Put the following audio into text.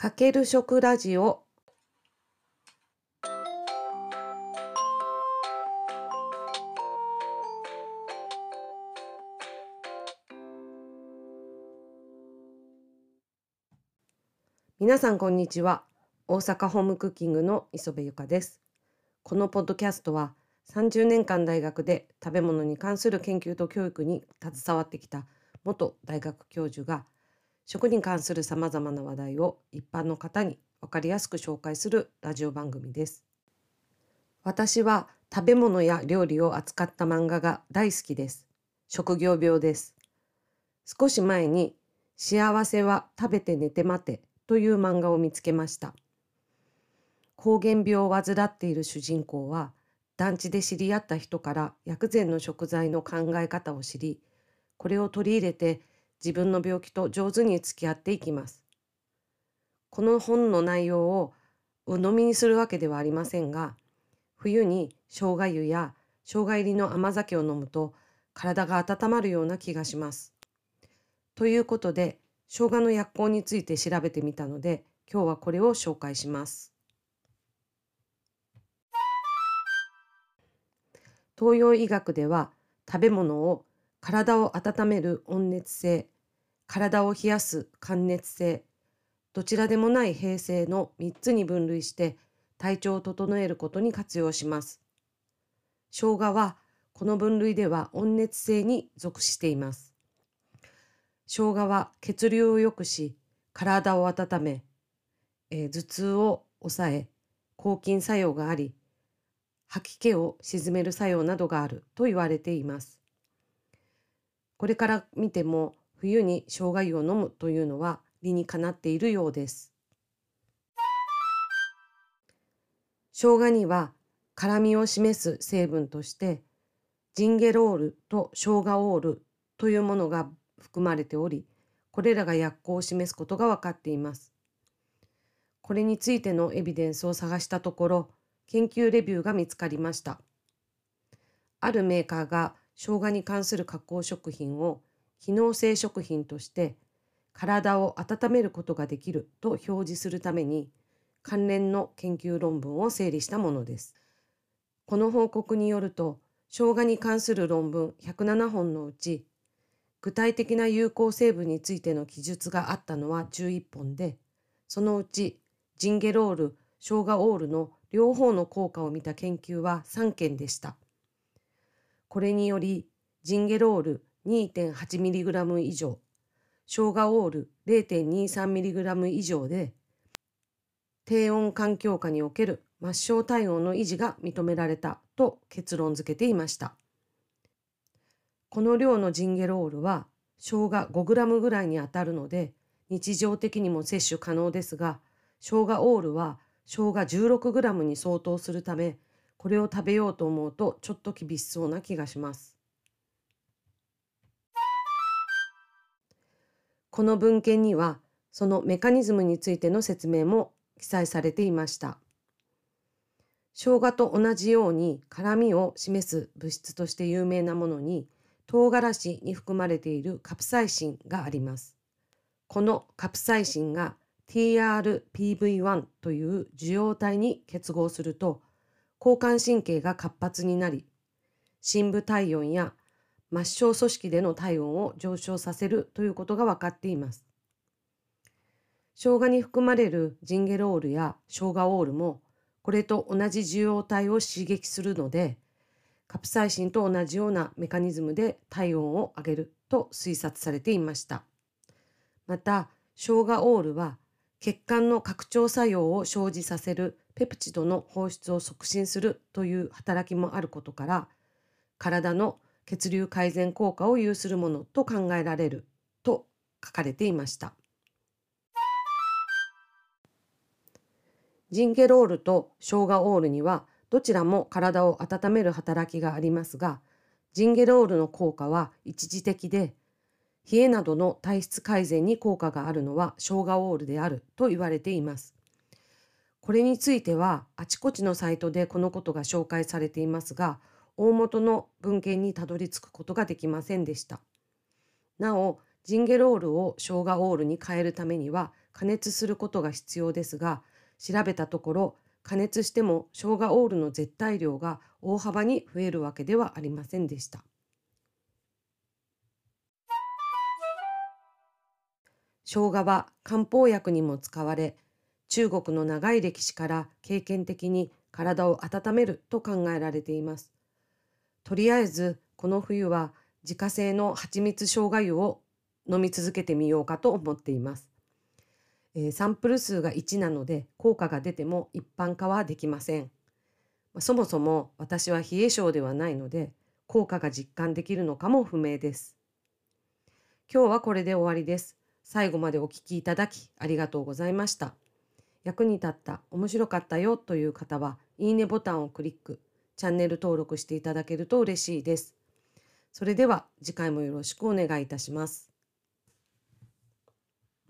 かける食ラジオ。皆さんこんにちは。大阪ホームクッキングの磯部ゆかです。このポッドキャストは30年間大学で食べ物に関する研究と教育に携わってきた元大学教授が食に関するさまざまな話題を一般の方に分かりやすく紹介するラジオ番組です。私は食べ物や料理を扱った漫画が大好きです。職業病です。少し前に幸せは食べて寝て待てという漫画を見つけました。膠原病を患っている主人公は団地で知り合った人から薬膳の食材の考え方を知りこれを取り入れて自分の病気と上手に付き合っていきます。この本の内容を鵜呑みにするわけではありませんが冬に生姜湯や生姜入りの甘酒を飲むと体が温まるような気がします。ということで生姜の薬効について調べてみたので今日はこれを紹介します。東洋医学では食べ物を体を温める温熱性体を冷やす寒熱性どちらでもない平性の3つに分類して体調を整えることに活用します。生姜はこの分類では温熱性に属しています。生姜は血流を良くし体を温め、えー、頭痛を抑え抗菌作用があり吐き気を鎮める作用などがあると言われています。これから見ても冬に生姜湯を飲むというのは理にかなっているようです。生姜には辛みを示す成分としてジンゲロールと生姜オールというものが含まれておりこれらが薬効を示すことが分かっています。これについてのエビデンスを探したところ研究レビューが見つかりました。あるメーカーが生姜に関する加工食品を機能性食品として体を温めることができると表示するために関連の研究論文を整理したものです。この報告によると生姜に関する論文107本のうち具体的な有効成分についての記述があったのは11本でそのうちジンゲロール生姜オールの両方の効果を見た研究は3件でした。これによりジンゲロール 2.8mg 以上生姜オール 0.23mg 以上で低温環境下における末梢体温の維持が認められたと結論付けていました。この量のジンゲロールは生姜 5g ぐらいにあたるので日常的にも摂取可能ですが生姜オールは生姜 16g に相当するためこれを食べようと思うとちょっと厳しそうな気がします。この文献にはそのメカニズムについての説明も記載されていました。生姜と同じように辛みを示す物質として有名なものに唐辛子に含まれているカプサイシンがあります。このカプサイシンが TRPV1 という受容体に結合すると交感神経が活発になり深部体温や末梢組織での体温を上昇させるということが分かっています。生姜に含まれるジンゲロールや生姜オールもこれと同じ受容体を刺激するのでカプサイシンと同じようなメカニズムで体温を上げると推察されていました。また生姜オールは血管の拡張作用を生じさせるペプチドの放出を促進するという働きもあることから体の血流改善効果を有するものと考えられると書かれていました。ジンゲロールと生姜オールにはどちらも体を温める働きがありますがジンゲロールの効果は一時的で冷えなどの体質改善に効果があるのは生姜オールであると言われています。これについてはあちこちのサイトでこのことが紹介されていますが大元の文献にたどり着くことができませんでした。なおジンゲロールを生姜オールに変えるためには加熱することが必要ですが調べたところ加熱しても生姜オールの絶対量が大幅に増えるわけではありませんでした。生姜は漢方薬にも使われ中国の長い歴史から経験的に体を温めると考えられています。とりあえずこの冬は自家製の蜂蜜生姜湯を飲み続けてみようかと思っています。えー、サンプル数が1なので効果が出ても一般化はできません。そもそも私は冷え性ではないので効果が実感できるのかも不明です。今日はこれで終わりです。最後までお聴きいただきありがとうございました。役に立った、面白かったよという方は、いいねボタンをクリック、チャンネル登録していただけると嬉しいです。それでは次回もよろしくお願いいたします。